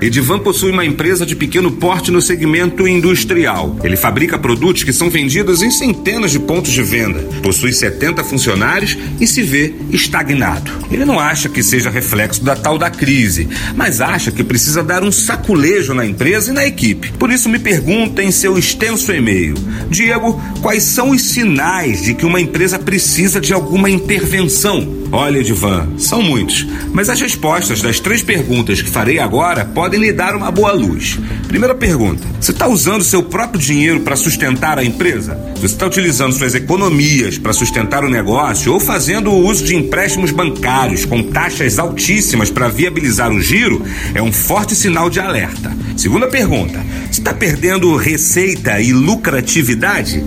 Edivan possui uma empresa de pequeno porte no segmento industrial. Ele fabrica produtos que são vendidos em centenas de pontos de venda. Possui 70 funcionários e se vê estagnado. Ele não acha que seja reflexo da tal da crise, mas acha que precisa dar um saculejo na empresa e na equipe. Por isso me pergunta em seu extenso e-mail: Diego, quais são os sinais de que uma empresa precisa de alguma intervenção? Olha, Edivan, são muitos, mas as respostas das três perguntas que farei agora podem lhe dar uma boa luz. Primeira pergunta: você está usando seu próprio dinheiro para sustentar a empresa? Você está utilizando suas economias para sustentar o negócio ou fazendo o uso de empréstimos bancários com taxas altíssimas para viabilizar o giro? É um forte sinal de alerta. Segunda pergunta: você está perdendo receita e lucratividade?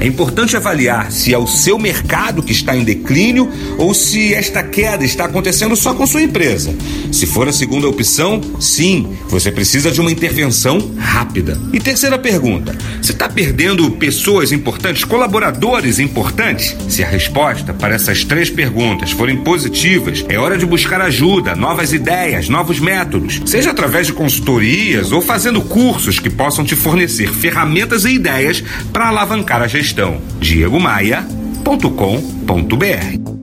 É importante avaliar se é o seu mercado que está em declínio ou se esta queda está acontecendo só com sua empresa. Se for a segunda opção, sim, você precisa de uma intervenção rápida. E terceira pergunta: você está perdendo pessoas importantes, colaboradores importantes? Se a resposta para essas três perguntas forem positivas, é hora de buscar ajuda, novas ideias, novos métodos, seja através de consultorias ou fazendo cursos que possam te fornecer ferramentas e ideias para alavancar a gestão. diegomaia.com.br